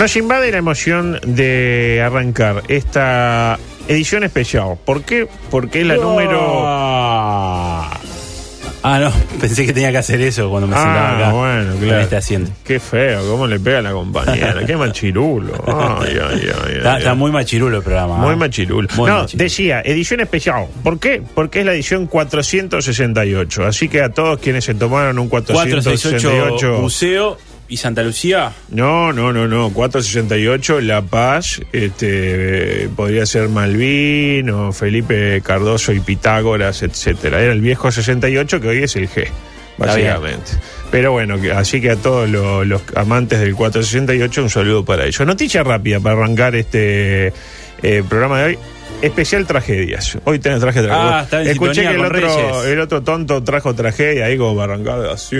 Nos invade la emoción de arrancar esta edición especial. ¿Por qué? Porque es la número. Ah, no, pensé que tenía que hacer eso cuando me sentaba Ah, acá. bueno, en claro. este asiento. Qué feo, cómo le pega a la compañera. Qué machirulo. Ay, ay, ay, ay, Está, ay. está muy machirulo el programa. Muy ¿ah? machirulo. Muy no, machirulo. decía, edición especial. ¿Por qué? Porque es la edición 468. Así que a todos quienes se tomaron un 468 468. Buceo y Santa Lucía. No, no, no, no. 468, La Paz, este, eh, podría ser Malvin o Felipe Cardoso y Pitágoras, etcétera. Era el viejo 68 que hoy es el G, básicamente. Pero bueno, que- así que a todos lo- los amantes del 468 un saludo para ellos. Noticia rápida para arrancar este eh, programa de hoy. Especial tragedias. Hoy tenés traje de Ah, está en Escuché que el otro, el otro tonto trajo tragedia ahí como para arrancar así,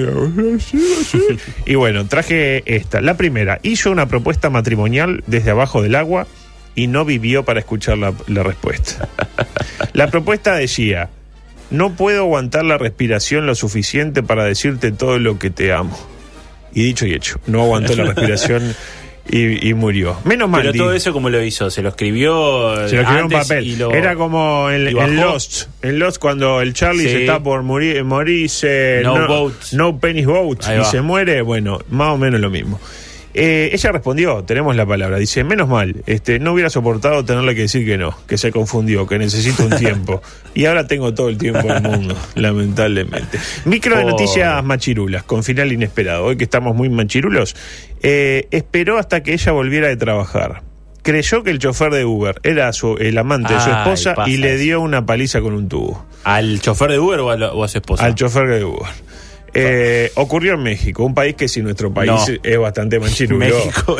y bueno, traje esta. La primera, hizo una propuesta matrimonial desde abajo del agua y no vivió para escuchar la, la respuesta. La propuesta decía, no puedo aguantar la respiración lo suficiente para decirte todo lo que te amo. Y dicho y hecho, no aguantó la respiración y, y murió. Menos mal. Pero todo eso, ¿cómo lo hizo? ¿Se lo escribió? se lo escribió en papel. lo- Era como en, en? Lost. En Lost, cuando el Charlie Sí. se está por morir, morirse. No boat. No penny's boat. Ahí Y va. se muere. Bueno, más o menos lo mismo. Eh, ella respondió, tenemos la palabra, dice, menos mal, este, no hubiera soportado tenerle que decir que no, que se confundió, que necesito un tiempo. y ahora tengo todo el tiempo del mundo, lamentablemente. Micro de noticias machirulas, con final inesperado. Hoy que estamos muy machirulos, eh, esperó hasta que ella volviera de trabajar. Creyó que el chofer de Uber era su, el amante de su esposa y le dio una paliza con un tubo. ¿Al chofer de Uber o a, lo- o a su esposa? Al chofer de Uber. Eh, ocurrió en México, un país que si nuestro país No. es bastante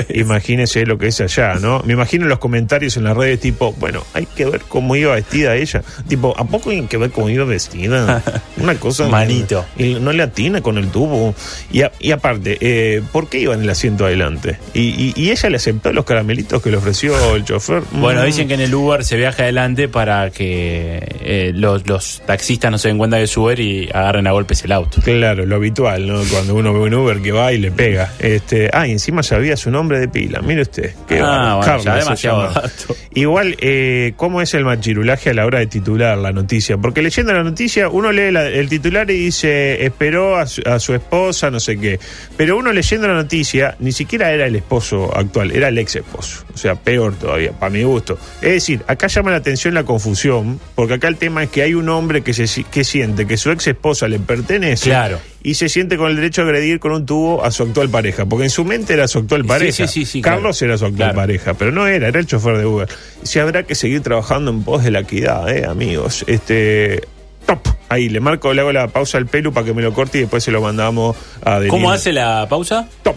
es. imagínese lo que es allá, ¿no? Me imagino los comentarios en las redes tipo, bueno, hay que ver cómo iba vestida ella. Tipo, ¿a poco hay que ver cómo iba vestida? Una cosa... Manito. Y no le atina con el tubo. Y, a- y aparte, eh, ¿por qué iba en el asiento adelante? Y, y- y ella le aceptó los caramelitos que le ofreció el chofer. Bueno, Mm. dicen que en el Uber se viaja adelante para que eh, los, los taxistas no se den cuenta de su Uber y agarren a golpes el auto. Claro, lo habitual, ¿no? Cuando uno ve un Uber que va y le pega. Este, ah, y encima sabía su nombre de pila. Mire usted. Qué Ah, bueno, Carlos ya se demasiado llama. dato. Igual, eh, ¿cómo es el machirulaje a la hora de titular la noticia? Porque leyendo la noticia, uno lee la- el titular y dice, esperó a su, a su esposa, no sé qué. Pero uno leyendo la noticia, ni siquiera era el esposo actual, era el ex esposo. O sea, peor todavía, para mi gusto. Es decir, acá llama la atención la confusión, porque acá el tema es que hay un hombre que, se, que siente que su ex esposa le pertenece. Claro. Y se siente con el derecho de agredir con un tubo a su actual pareja, porque en su mente era su actual pareja. sí, sí, sí, Carlos claro. era su actual Claro. pareja, pero no era, era el chofer de Uber. Si habrá que seguir trabajando en pos de la equidad, eh, amigos. Este. Top. Ahí, le marco, le hago la pausa al pelu para que me lo corte y después se lo mandamos a Denis. ¿Cómo hace la pausa? Top.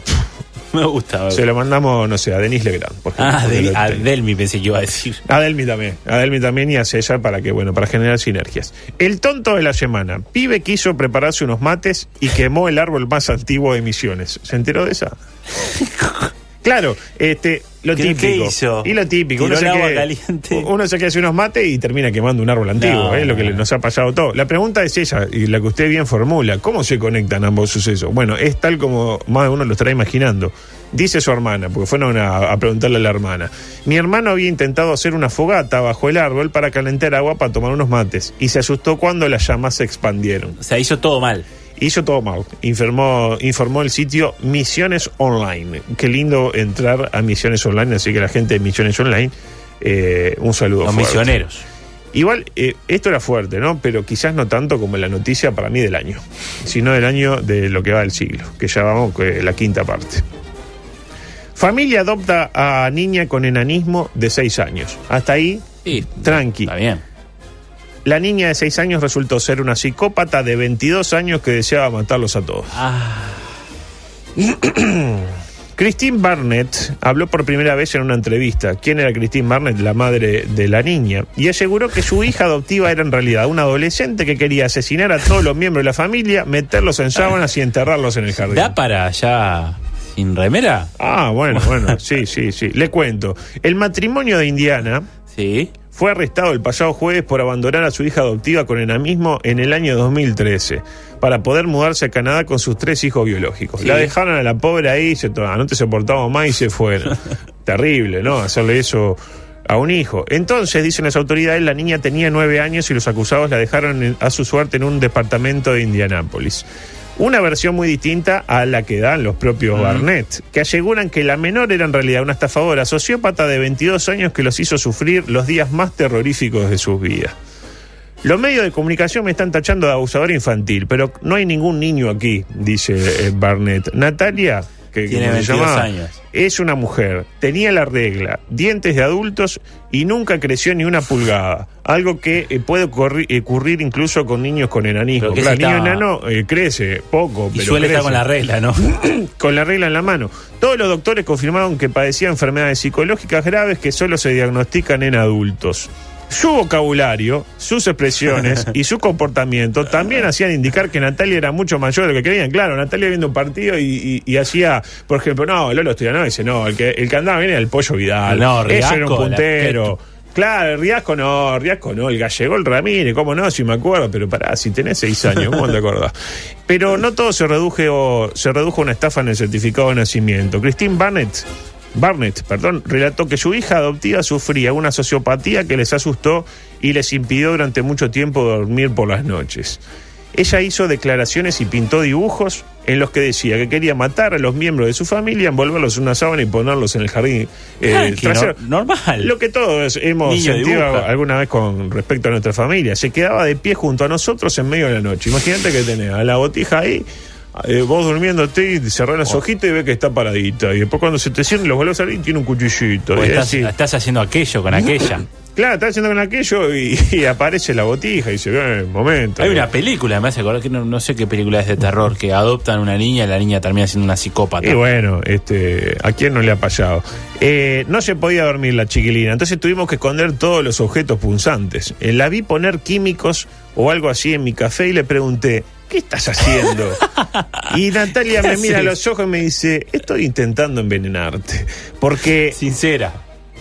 Me gusta. Se lo mandamos, no sé, a Denis Legrand. Por ejemplo, Ah, de, a. Delmi pensé que iba a decir. A Delmi también, a Delmi también y a César para que, bueno, para generar sinergias. El tonto de la semana. Pibe quiso prepararse unos mates y quemó el árbol más antiguo de Misiones. ¿Se enteró de esa? Claro, este, lo ¿Qué- típico. qué hizo? Y lo típico. ¿Tiró Uno se, agua caliente? uno se quiere hacer unos mates y termina quemando un árbol antiguo, No, es lo que nos ha pasado todo. La pregunta es ella, y la que usted bien formula, ¿cómo se conectan ambos sucesos? Bueno, es tal como más de uno lo estará imaginando. Dice su hermana, porque fueron a, a preguntarle a la hermana. Mi hermano había intentado hacer una fogata bajo el árbol para calentar agua para tomar unos mates y se asustó cuando las llamas se expandieron. O sea, hizo todo mal. Hizo todo mal, informó, informó el sitio Misiones Online. Qué lindo entrar a Misiones Online, así que la gente de Misiones Online, eh, un saludo. Los fuerte. misioneros. Igual, eh, esto era fuerte, ¿no? Pero quizás no tanto como la noticia para mí del año, sino del año de lo que va del siglo, que ya vamos que la quinta parte. Familia adopta a niña con enanismo de 6 años. Hasta ahí, Sí, tranqui. está bien. La niña de 6 años resultó ser una psicópata de 22 años que deseaba matarlos a todos. Ah, Christine Barnett habló por primera vez en una entrevista. ¿Quién era Christine Barnett? La madre de la niña. Y aseguró que su hija adoptiva era en realidad una adolescente que quería asesinar a todos los miembros de la familia, meterlos en sábanas y enterrarlos en el jardín. ¿Da para allá sin remera? Ah, bueno, bueno, sí, sí, sí. Le cuento. El matrimonio de Indiana Sí. Fue arrestado el pasado jueves por abandonar a su hija adoptiva con enanismo en el año 2013 para poder mudarse a Canadá con sus tres hijos biológicos. Sí. La dejaron a la pobre ahí, se no te soportamos más y se fueron. Terrible, ¿no? Hacerle eso a un hijo. Entonces, dicen las autoridades, la niña tenía nueve años y los acusados la dejaron a su suerte en un departamento de Indianápolis. Una versión muy distinta a la que dan los propios Barnett, que aseguran que la menor era en realidad una estafadora sociópata de 22 años que los hizo sufrir los días más terroríficos de sus vidas. Los medios de comunicación me están tachando de abusador infantil, pero no hay ningún niño aquí, dice eh, Barnett. Natalia, que Tiene como se 22 llamaba, años. es una mujer, tenía la regla, dientes de adultos y nunca creció ni una pulgada. Algo que eh, puede ocurri- ocurrir incluso con niños con enanismo. Pero que Claro, si el niño enano eh, crece poco, Y pero suele estar crece con la regla, ¿no? con la regla en la mano. Todos los doctores confirmaron que padecía enfermedades psicológicas graves que solo se diagnostican en adultos. Su vocabulario, sus expresiones y su comportamiento también hacían indicar que Natalia era mucho mayor de lo que creían. Claro, Natalia viendo un partido y, y- y hacía, por ejemplo, no, Lolo Estudianó dice, no, el que, el que andaba bien era el Pollo Vidal. No, Ese era un Riasco, la- puntero. Claro, Riasco no, Riasco no, el gallego, el Ramírez, cómo no, si me acuerdo, pero pará, si tenés seis años, ¿cómo te acordás? Pero no todo se redujo, se redujo a una estafa en el certificado de nacimiento. Christine Barnett, Barnett, perdón, relató que su hija adoptiva sufría una sociopatía que les asustó y les impidió durante mucho tiempo dormir por las noches. Ella hizo declaraciones y pintó dibujos en los que decía que quería matar a los miembros de su familia, envolverlos en una sábana y ponerlos en el jardín eh, trasero. no- normal. Lo que todos hemos Niño sentido dibuja. alguna vez con respecto a nuestra familia. Se quedaba de pie junto a nosotros en medio de la noche. Imagínate que tenés a la botija ahí, eh, vos durmiéndote y cerrás Oh. los ojitos y ves que está paradita. Y después cuando se te cierran los vuelves a salir tiene un cuchillito. Y estás, así. estás haciendo aquello con aquella. Claro, está haciendo con aquello y, y aparece la botija y se ve momento. Hay una película, me hace acordar que no, no sé qué película es de terror, que adoptan una niña y la niña termina siendo una psicópata. Y bueno, este, ¿a quién no le ha pasado? Eh, no se podía dormir la chiquilina, entonces tuvimos que esconder todos los objetos punzantes. Eh, la vi poner químicos o algo así en mi café y le pregunté, ¿qué estás haciendo? y Natalia me mira a los ojos y me dice, estoy intentando envenenarte. Porque Sincera.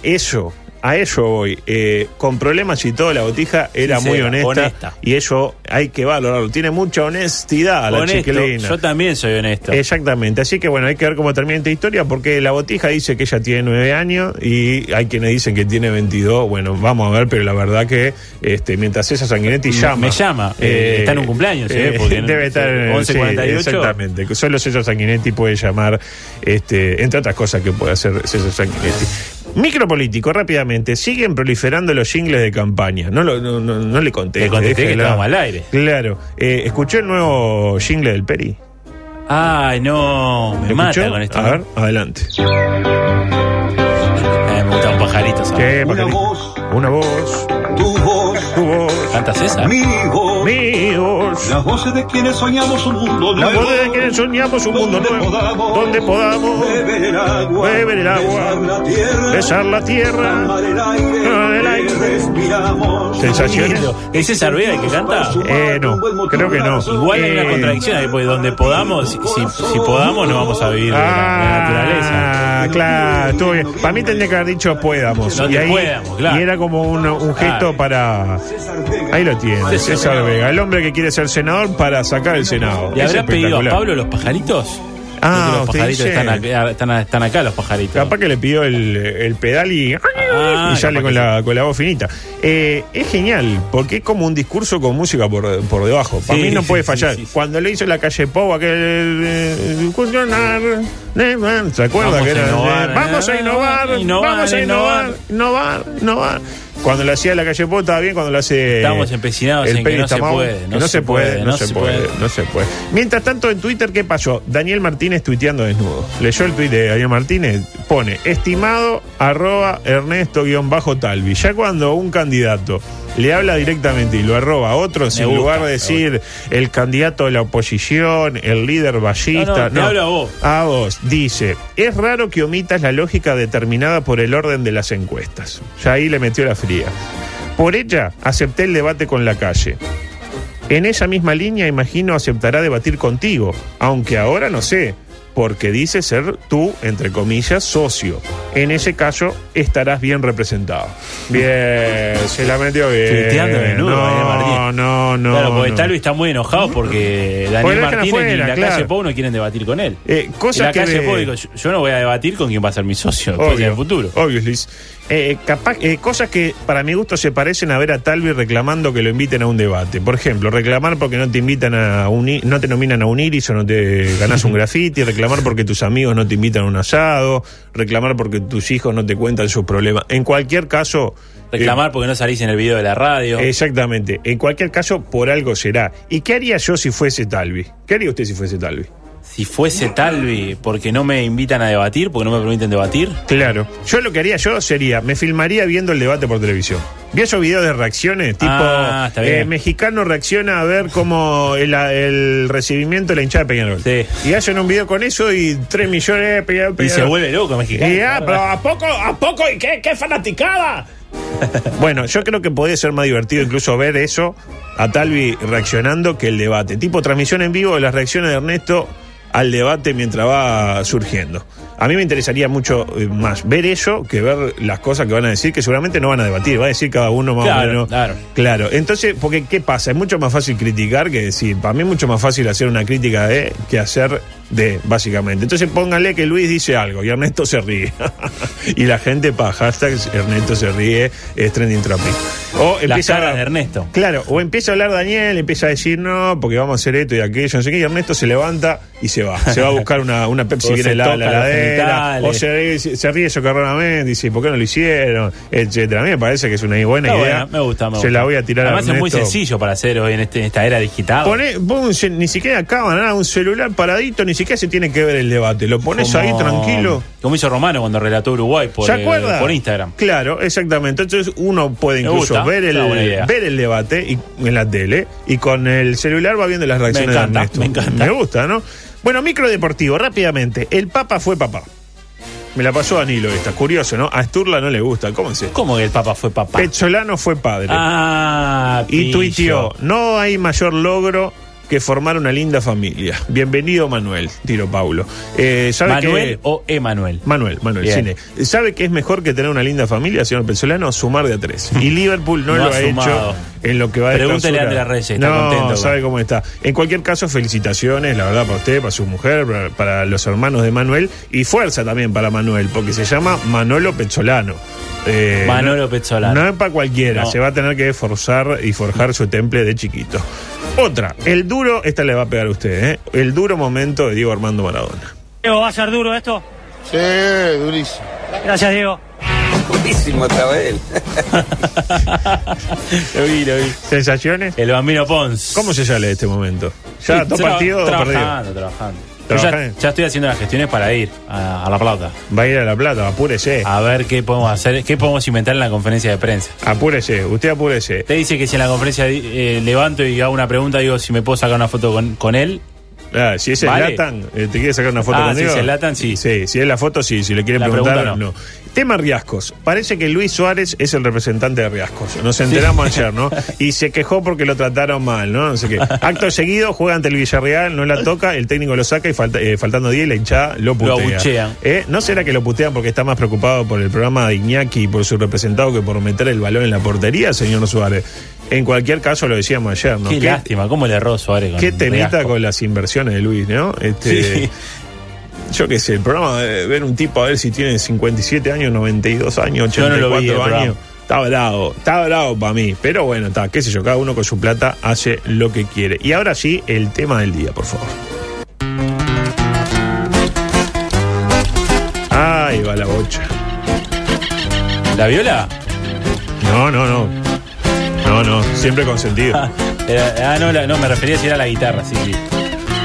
eso, a eso voy. Eh, con problemas y todo, la botija era muy honesta, honesta. y eso hay que valorarlo. Tiene mucha honestidad la chiquilina. yo también soy honesto. Exactamente, así que bueno, hay que ver cómo termina esta historia porque la botija dice que ella tiene nueve años y hay quienes dicen que tiene 22, bueno, vamos a ver, pero la verdad que este, mientras esa Sanguinetti llama... Me llama, eh, está en un cumpleaños, ¿eh? Porque debe estar en el 11:48. sí, exactamente, solo César Sanguinetti puede llamar, este, entre otras cosas que puede hacer César Sanguinetti. Micropolítico, rápidamente, siguen proliferando los jingles de campaña. No, lo- no, no, no le conté. Le contesté que estábamos al aire. Claro. Eh, ¿Escuchó el nuevo jingle del Peri? Ay, no, me ¿Lo mata escuchó? con esto. A ver, adelante. Eh, me gusta un pajarito, ¿sabes? ¿Qué, Una pajarito? voz, Una voz. Tu voz, Tu voz. ¿Cantas esa? mi voz. Mi voz. Las voces de quienes soñamos un mundo La nuevo. voz de quienes soñamos un mundo donde nuevo. podamos Donde podamos beber el agua, beber el agua, besar la tierra, besar la tierra, amar el aire, amar el aire. respiramos. Sensaciones. ¿Es César Vega el que canta? Eh, no, creo que no. Igual hay una Eh, contradicción ahí, porque donde podamos, si, si podamos, no vamos a vivir de la, de la naturaleza. Ah, claro, estuvo bien. Para mí tendría que haber dicho podamos. Y ahí, podamos, claro. Y era como un, un gesto Claro. para. Ahí lo tiene, César César Vega. Vega, el hombre que quiere ser senador para sacar el Senado. ¿Le habrá pedido a. Pablo los pajaritos? Ah, los usted pajaritos dice. están acá, están, están acá, los pajaritos. Capaz que le pidió el, el pedal y, Ah, y sale capaz con que la, con la voz finita. Eh, es genial, porque es como un discurso con música por, por debajo. Para Sí, mí no sí, puede sí, fallar. sí, sí. Cuando le hizo la calle Pau, aquel. eh, eh, ¿Se acuerda Vamos que a era? innovar, eh, vamos a innovar, innovar, vamos a innovar, innovar, innovar. Cuando lo hacía la calle Pau estaba bien, cuando lo hace. Estamos empecinados en que no se Tamau, puede, que no, se puede, no se puede, puede. no se puede. Mientras tanto, en Twitter, ¿qué pasó? Daniel Martínez tuiteando desnudo. Leyó el tuit de Daniel Martínez, pone, estimado arroba Ernesto-Talvi. Ya cuando un candidato le habla directamente y lo arroba a en gusta, lugar de decir el candidato de la oposición, el líder ballista. No, no, te hablo a vos. A vos. Dice, es raro que omitas la lógica determinada por el orden de las encuestas. Ya ahí le metió la fría. Por ella, acepté el debate con la calle. En esa misma línea, imagino, aceptará debatir contigo, aunque ahora no sé, porque dice ser tú, entre comillas, socio. En ese caso, estarás bien representado. Bien, se la metió bien. Desnudo, no, Daniel Martínez. no, no. claro, porque no. Talvi está muy enojado porque Daniel Martínez y afuera, la claro. calle Pou no quieren debatir con él. Eh, Y cosas la que calle de- Pou dijo, yo, no voy a debatir con quién va a ser mi socio en el futuro. Obviously. Eh, capaz, eh, cosas que para mi gusto se parecen a ver a Talvi reclamando que lo inviten a un debate. Por ejemplo, reclamar porque no te invitan a un, i- no te nominan a un iris o no te ganas un graffiti, reclamar porque tus amigos no te invitan a un asado, reclamar porque tus hijos no te cuentan sus problemas. En cualquier caso. eh, Reclamar porque no salís en el video de la radio. Exactamente. En cualquier caso, por algo será. ¿Y qué haría yo si fuese Talvi? ¿Qué haría usted si fuese Talvi? Si fuese Talvi porque no me invitan a debatir, porque no me permiten debatir. Claro. Yo lo que haría yo sería, me filmaría viendo el debate por televisión. Vi esos videos de reacciones, tipo, Ah, está bien. eh, mexicano reacciona a ver cómo el, el recibimiento de la hinchada de Peñarol. Sí. Y hacen un video con eso y 3 millones de Peñarol. Y se vuelve loco mexicano. Y, ah, pero ¿a poco? ¿A poco? ¿Y qué, qué fanaticada? bueno, yo creo que podría ser más divertido incluso ver eso a Talvi reaccionando que el debate. Tipo transmisión en vivo de las reacciones de Ernesto al debate mientras va surgiendo. A mí me interesaría mucho eh, más ver eso que ver las cosas que van a decir, que seguramente no van a debatir, va a decir cada uno más Claro, o menos. claro. Claro, entonces, porque ¿qué pasa? Es mucho más fácil criticar que decir. Para mí es mucho más fácil hacer una crítica de que hacer de, básicamente. Entonces pónganle que Luis dice algo y Ernesto se ríe. y la gente para hashtag Ernesto se ríe, es trending topic. O empieza a, de Ernesto. Claro, o empieza a hablar Daniel, empieza a decir no, porque vamos a hacer esto y aquello, no sé qué, y Ernesto se levanta y se va. Se va a buscar una, una Pepsi la, heladera, o se ríe, se ríe socarronamente, dice, ¿por qué no lo hicieron? Etcétera. A mí me parece que es una buena Está idea. buena, me gusta, me Se la voy a tirar Además a es muy Ernesto. sencillo para hacer hoy en, este, en esta era digital. Poné- un ni siquiera cámara, nada, un celular paradito, ni siquiera se tiene que ver el debate. Lo pones Como- ahí tranquilo. Como hizo Romano cuando relató Uruguay por, ¿Se acuerda? por Instagram. Claro, exactamente. Entonces uno puede incluso gusta, ver el, ver el debate y, en la tele y con el celular va viendo las reacciones encanta, de Ernesto. me encanta. Me gusta, ¿no? Bueno, micro deportivo, rápidamente. El Papa fue papá. Me la pasó Danilo esta. Curioso, ¿no? A Sturla no le gusta. ¿Cómo es esto? ¿Cómo que el Papa fue papá? Pecholano fue padre. Ah, Y pillo. tuiteó, no hay mayor logro que formar una linda familia. Bienvenido Manuel, tiro Paulo. Eh, ¿sabe ¿Manuel que- o Emanuel? Manuel, Manuel, Bien. cine. ¿Sabe que es mejor que tener una linda familia, señor Pesolano? Sumar de a tres. Y Liverpool no, No lo ha sumado. hecho en lo que va de Pregúntele a. Andrea Reyes, está no, contento con- sabe cómo está. En cualquier caso, felicitaciones, la verdad, para usted, para su mujer, para, para los hermanos de Manuel. Y fuerza también para Manuel, porque se llama Manolo Pezzolano. Eh, Manolo no- Pezzolano. No es para cualquiera, No. se va a tener que forzar y forjar su temple de chiquito. Otra, el duro, esta le va a pegar a usted, ¿eh? El duro momento de Diego Armando Maradona. Diego, ¿va a ser duro esto? Sí, durísimo. Gracias, Diego. Buenísimo vez. Lo vi, lo vi. ¿Sensaciones? El bambino Pons. ¿Cómo se sale de este momento? ¿Ya Sí, dos partidos perdidos? Trabajando, trabajando. Yo ya, ya estoy haciendo las gestiones para ir a, a La Plata. Va a ir a La Plata, apúrese. A ver qué podemos hacer, qué podemos inventar en la conferencia de prensa. Apúrese, usted apúrese. Usted dice que si en la conferencia eh, levanto y hago una pregunta, digo si me puedo sacar una foto con, con él. Ah, si es el Vale. Latan, eh, ¿te quiere sacar una foto Ah, conmigo? si es el Latan, sí. Sí, si es la foto, sí. Si le quiere La preguntar, pregunta, no. no. Tema Riascos. Parece que Luis Suárez es el representante de Riascos. Nos enteramos ayer, ¿no? Y se quejó porque lo trataron mal, ¿no? No sé qué. Acto seguido, juega ante el Villarreal, no la toca, el técnico lo saca y falta- eh, faltando 10 la hinchada lo putea. abuchean. Eh, ¿No será que lo putean porque está más preocupado por el programa de Iñaki y por su representado que por meter el balón en la portería, señor Suárez? En cualquier caso, lo decíamos ayer, ¿no? Qué ¿Qué- lástima, cómo le erró Suárez con Qué temita con las inversiones de Luis, ¿no? Este, Sí. Yo qué sé, el programa de ver un tipo a ver si tiene 57 años, 92 años, Yo no lo 84 vi, el años. Está bravo, está bravo para mí. Pero bueno, está, qué sé yo, cada uno con su plata hace lo que quiere. Y ahora sí, el tema del día, por favor. Ahí va la bocha. ¿La viola? No, no, no. No, no, siempre con sentido. Ah, era- ah, no, la- no, me refería si era la guitarra, sí, sí.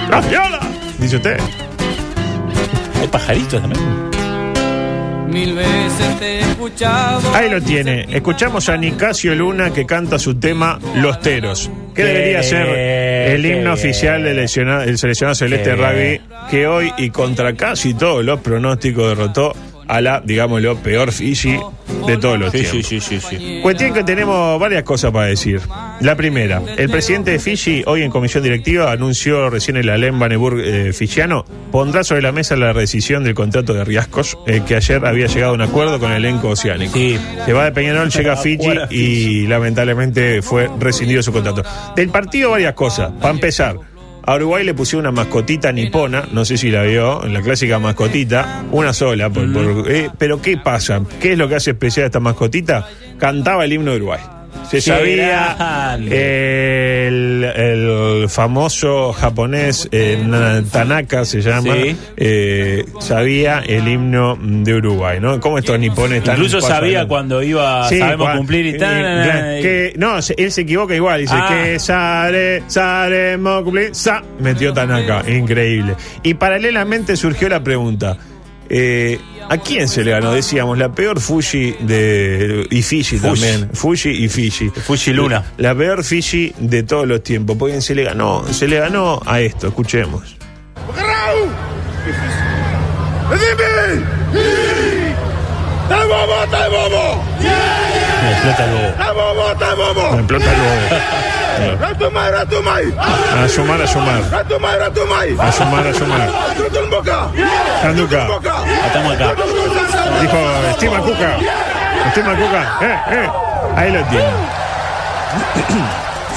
¡La viola! Dice usted. ¿Hay pajaritos también? Mil veces te he escuchado. Ahí lo tiene. Escuchamos a Nicasio Luna que canta su tema Los Teros, que Qué debería ser bien, el qué himno bien. oficial del seleccionado, del seleccionado celeste Qué rugby, que hoy y contra casi todos los pronósticos derrotó a la, digámoslo, peor Fiji de todos los Sí, tiempos. sí, sí, sí, sí. Cuestión que tenemos varias cosas para decir. La primera, el presidente de Fiji, hoy en comisión directiva, anunció recién el Alem Baneburg eh, fijiano, pondrá sobre la mesa la rescisión del contrato de Riascos, eh, que ayer había llegado a un acuerdo con el elenco oceánico. Sí. Se va de Peñarol, llega a Fiji y lamentablemente fue rescindido su contrato. Del partido varias cosas. Para empezar, a Uruguay le pusieron una mascotita nipona, no sé si la vio, en la clásica mascotita, una sola. por- por- eh, pero ¿qué pasa? ¿Qué es lo que hace especial a esta mascotita? Cantaba el himno de Uruguay. Se sabía el, el famoso japonés eh, Na- Tanaka se llama, Sí. eh, sabía el himno de Uruguay, ¿no? ¿Cómo estos nipones están Incluso sabía adelante? cuando iba, Sí, sabemos cumplir y eh, tal. que, no, él se equivoca igual. Dice Ah. que sare, saremos cumplir, sa, metió Tanaka. Increíble. Y paralelamente surgió la pregunta. eh, ¿A quién se le ganó? Decíamos, la peor Fuji de. y Fiji también. Fuji y Fiji. Fuji Luna. La peor Fiji de todos los tiempos. ¿Por quién se le ganó? Se le ganó a esto, escuchemos. Me explota el bobo. Me explota el bobo. A sumar, a sumar. A sumar, a sumar. Tanduca. Estamos acá. Dijo Estima Cuca. Estima Cuca. Eh, eh. Ahí lo tiene.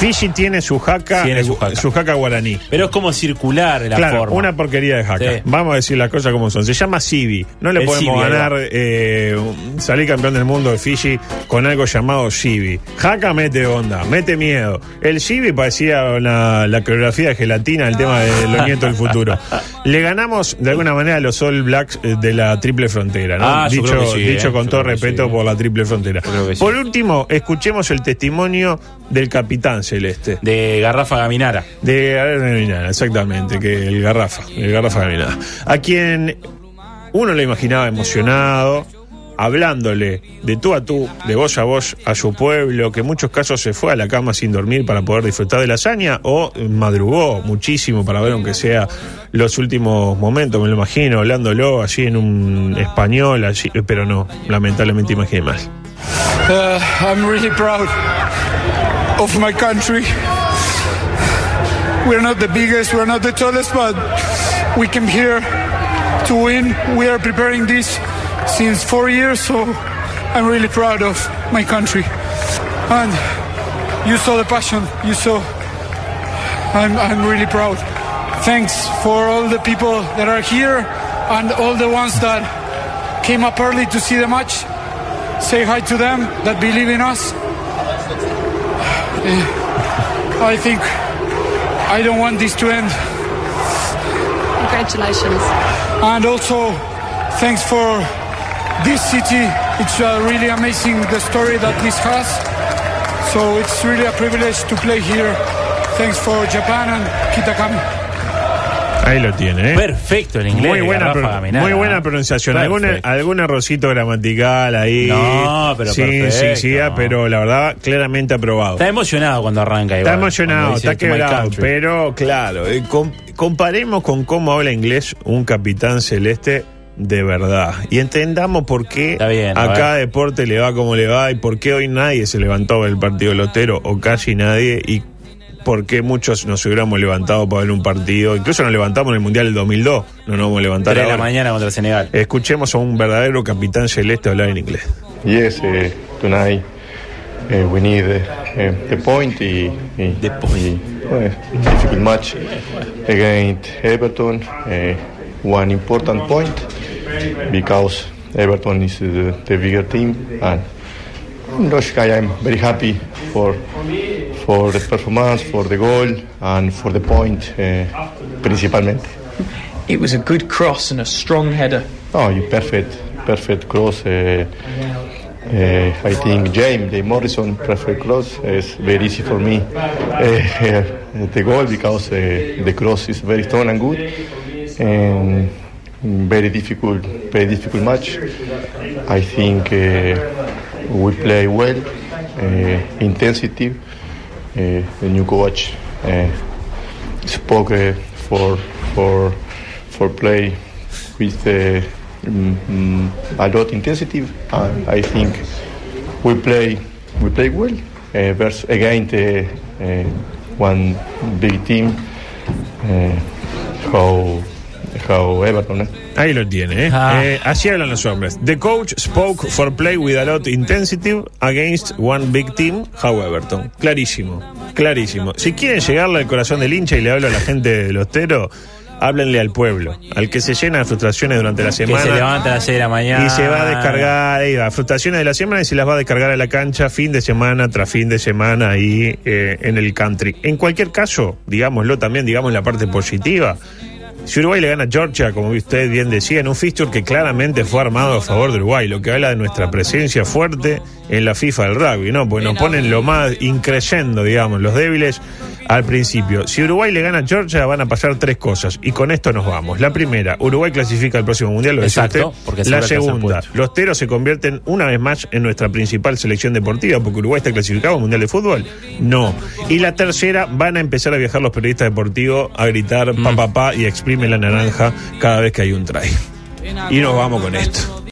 Fiji tiene su jaca, Tiene eh, su jaca. su jaca guaraní. Pero es como circular la claro, forma. una porquería de jaca. Sí. Vamos a decir las cosas como son. Se llama Civi. No le El podemos ganar, eh, salir campeón del mundo de Fiji con algo llamado Civi. Jaca mete onda, mete miedo. El Civi parecía una- la coreografía de gelatina, el tema de los nietos del futuro. Le ganamos de alguna manera a los All Blacks eh, de la triple frontera, ¿no? Ah, dicho sí, eh. con Yo todo respeto sí. por la triple frontera. Por último, escuchemos el testimonio del capitán celeste. De Garrafa Gaminara. De Gaminara, exactamente, que el Garrafa, el Garrafa Gaminara. A quien uno le imaginaba emocionado, hablándole de tú a tú, de voz a voz a su pueblo, que en muchos casos se fue a la cama sin dormir para poder disfrutar de la hazaña, o madrugó muchísimo para ver aunque sea los últimos momentos, me lo imagino, hablándolo así en un español, allí, pero no, lamentablemente imaginé mal. Uh, I'm really proud of my country. We're not the biggest, we're not the tallest, but we came here to win. We are preparing this since four years, so I'm really proud of my country. And you saw the passion, you saw. I'm, I'm really proud. Thanks for all the people that are here and all the ones that came up early to see the match say hi to them that believe in us. I think I don't want this to end. Congratulations. And also, thanks for this city. It's uh, really amazing the story that this has. So it's really a privilege to play here. Thanks for Japan and Kitakami. Ahí lo tiene, ¿eh? Perfecto el inglés. Muy buena, pro- Gaminara. muy buena pronunciación. ¿Algún, Perfecto. algún errorcito gramatical ahí. No, pero sí, perfecto. sí, sí, ah, pero la verdad, claramente aprobado. Está emocionado cuando arranca. Está igual, emocionado, está "To my quebrado, country". pero claro, eh, com- comparemos con cómo habla inglés un capitán celeste de verdad. Y entendamos por qué Está bien, a cada deporte le va como le va y por qué hoy nadie se levantó del partido lotero o casi nadie y por qué muchos nos hubiéramos levantado para ver un partido. Incluso nos levantamos en el Mundial del 2002, no nos vamos a levantar de la ahora. mañana contra Senegal. Escuchemos a un verdadero capitán celeste hablar en inglés. Yes, uh, tonight uh, we need uh, uh, the point. The, the, point. difficult match against Everton. Uh, one important point because Everton is uh, the bigger team, and logically I'm very happy for for the performance, for the goal, and for the point, uh, principalmente. It was a good cross and a strong header. Oh, you perfect, perfect cross. Uh, uh, I think James, the Morrison, perfect cross is very easy for me. Uh, the goal because uh, the cross is very strong and good. And very difficult, very difficult match. I think uh, we play well, uh, intensity. The new coach spoke uh, for for for play with uh, mm, a lot intensity. And I think we play we play well uh, versus against uh, uh, one big team. How how Everton. Eh? Ahí lo tiene, ¿eh? Ah. Eh, así hablan los hombres. The coach spoke for play with a lot intensity against one big team, how Everton. Clarísimo, clarísimo. Si quieren llegarle al corazón del hincha y le hablo a la gente del Ostero, háblenle al pueblo, al que se llena de frustraciones durante la Que semana. se levanta a las 6 de la mañana. Y se va a descargar, ahí va, frustraciones de la semana y se las va a descargar a la cancha fin de semana tras fin de semana ahí eh, en el country. En cualquier caso, digámoslo también, digamos la parte positiva. Si Uruguay le gana a Georgia, como usted bien decía, en un fixture que claramente fue armado a favor de Uruguay, lo que habla de nuestra presencia fuerte en la FIFA del rugby, ¿no? Pues nos ponen lo más increyendo, digamos, los débiles al principio. Si Uruguay le gana a Georgia, van a pasar tres cosas. Y con esto nos vamos. La primera, Uruguay clasifica al próximo mundial, lo decía Exacto, usted. porque La segunda, los teros se convierten una vez más en nuestra principal selección deportiva, porque Uruguay está clasificado al Mundial de Fútbol. No. Y la tercera, van a empezar a viajar los periodistas deportivos a gritar Mm. pa, pa, pa y exprime la naranja cada vez que hay un try. Y nos vamos con esto.